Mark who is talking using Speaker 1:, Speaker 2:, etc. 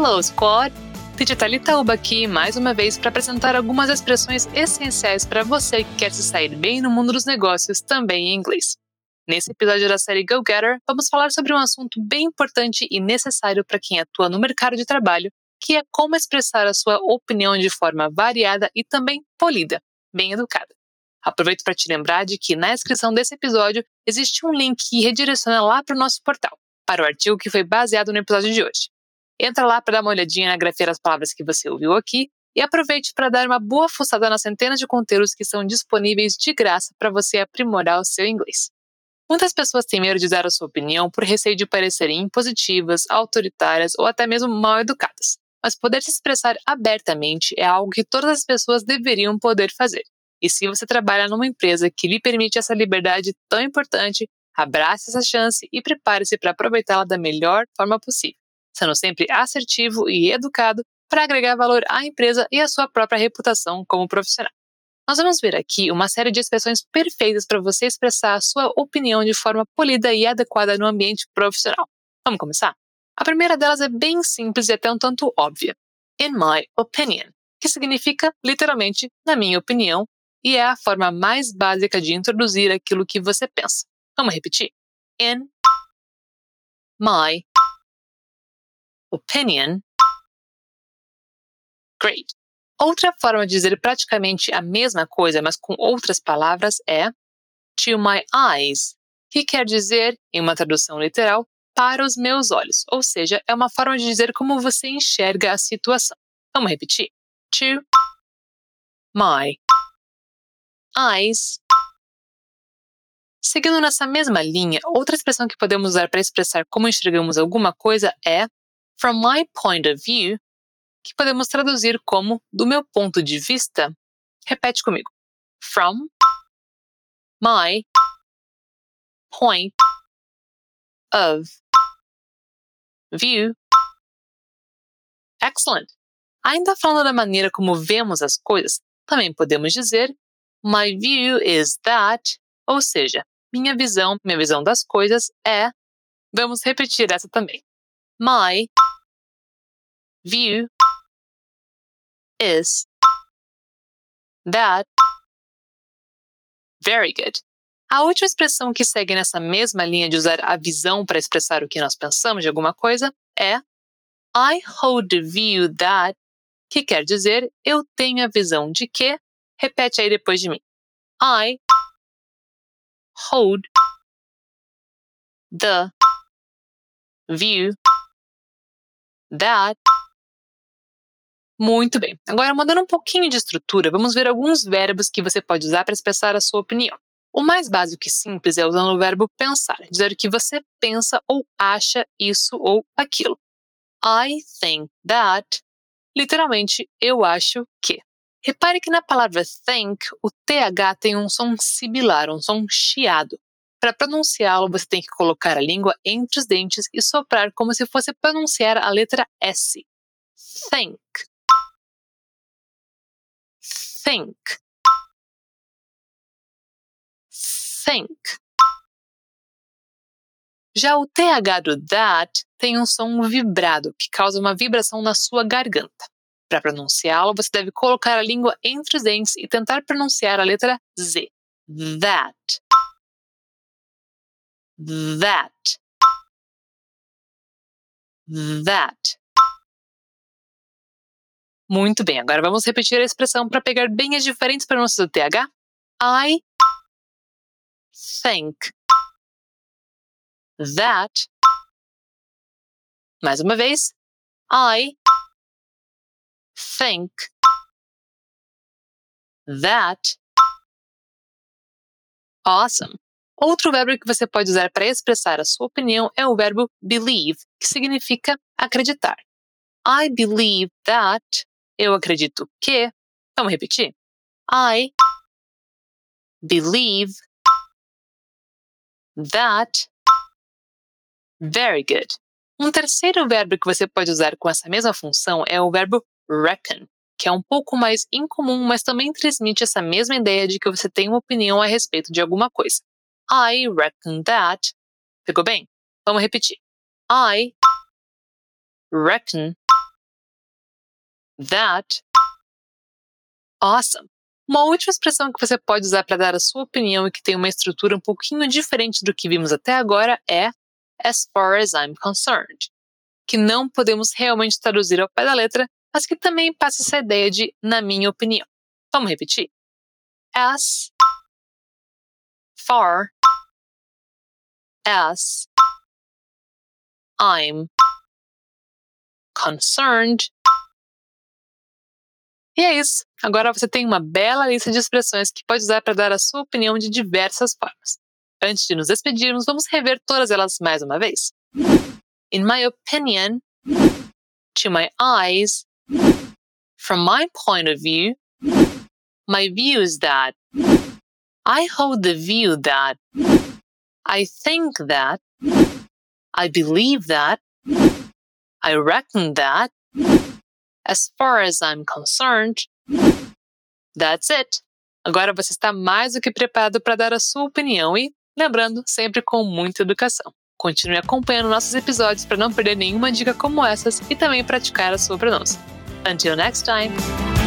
Speaker 1: Hello, squad! Thalita Uba aqui mais uma vez para apresentar algumas expressões essenciais para você que quer se sair bem no mundo dos negócios também em inglês. Nesse episódio da série Go Getter, vamos falar sobre um assunto bem importante e necessário para quem atua no mercado de trabalho, que é como expressar a sua opinião de forma variada e também polida, bem educada. Aproveito para te lembrar de que na descrição desse episódio existe um link que redireciona lá para o nosso portal, para o artigo que foi baseado no episódio de hoje. Entra lá para dar uma olhadinha na grafia das palavras que você ouviu aqui e aproveite para dar uma boa fuçada nas centenas de conteúdos que são disponíveis de graça para você aprimorar o seu inglês. Muitas pessoas têm medo de dar a sua opinião por receio de parecerem impositivas, autoritárias ou até mesmo mal educadas. Mas poder se expressar abertamente é algo que todas as pessoas deveriam poder fazer. E se você trabalha numa empresa que lhe permite essa liberdade tão importante, abrace essa chance e prepare-se para aproveitá-la da melhor forma possível sendo sempre assertivo e educado para agregar valor à empresa e à sua própria reputação como profissional. Nós vamos ver aqui uma série de expressões perfeitas para você expressar a sua opinião de forma polida e adequada no ambiente profissional. Vamos começar? A primeira delas é bem simples e até um tanto óbvia. In my opinion, que significa literalmente na minha opinião, e é a forma mais básica de introduzir aquilo que você pensa. Vamos repetir? In my opinion. Great. Outra forma de dizer praticamente a mesma coisa, mas com outras palavras, é to my eyes, que quer dizer, em uma tradução literal, para os meus olhos, ou seja, é uma forma de dizer como você enxerga a situação. Vamos repetir? To my eyes. Seguindo nessa mesma linha, outra expressão que podemos usar para expressar como enxergamos alguma coisa é from my point of view, que podemos traduzir como do meu ponto de vista. Repete comigo. From my point of view. Excellent! Ainda falando da maneira como vemos as coisas, também podemos dizer My view is that, ou seja, minha visão, minha visão das coisas é. Vamos repetir essa também. My view is that. Very good. A última expressão que segue nessa mesma linha de usar a visão para expressar o que nós pensamos de alguma coisa é I hold the view that, que quer dizer eu tenho a visão de que. Repete aí depois de mim. I hold the view that muito bem. Agora, mudando um pouquinho de estrutura, vamos ver alguns verbos que você pode usar para expressar a sua opinião. O mais básico e simples é usando o verbo pensar, dizer que você pensa ou acha isso ou aquilo. I think that. Literalmente, eu acho que. Repare que na palavra think, o TH tem um som sibilar, um som chiado. Para pronunciá-lo, você tem que colocar a língua entre os dentes e soprar como se fosse pronunciar a letra S. Think think. Think. Já o TH do that tem um som vibrado, que causa uma vibração na sua garganta. Para pronunciá-lo, você deve colocar a língua entre os dentes e tentar pronunciar a letra Z. That. That. That. Muito bem, agora vamos repetir a expressão para pegar bem as diferentes pronúncias do TH. I think that. Mais uma vez. I think that. Awesome. Outro verbo que você pode usar para expressar a sua opinião é o verbo believe, que significa acreditar. I believe that eu acredito que. Vamos repetir? I believe that. Very good. Um terceiro verbo que você pode usar com essa mesma função é o verbo reckon, que é um pouco mais incomum, mas também transmite essa mesma ideia de que você tem uma opinião a respeito de alguma coisa. I reckon that. Pegou bem? Vamos repetir. I reckon that. Awesome! Uma última expressão que você pode usar para dar a sua opinião e que tem uma estrutura um pouquinho diferente do que vimos até agora é as far as I'm concerned, que não podemos realmente traduzir ao pé da letra, mas que também passa essa ideia de na minha opinião. Vamos repetir? As far as I'm concerned e é isso. Agora você tem uma bela lista de expressões que pode usar para dar a sua opinião de diversas formas. Antes de nos despedirmos, vamos rever todas elas mais uma vez. In my opinion, to my eyes, from my point of view, my view is that, I hold the view that, I think that, I believe that, I reckon that, As far as I'm concerned, that's it. Agora você está mais do que preparado para dar a sua opinião e, lembrando, sempre com muita educação. Continue acompanhando nossos episódios para não perder nenhuma dica como essas e também praticar a sua pronúncia. Until next time!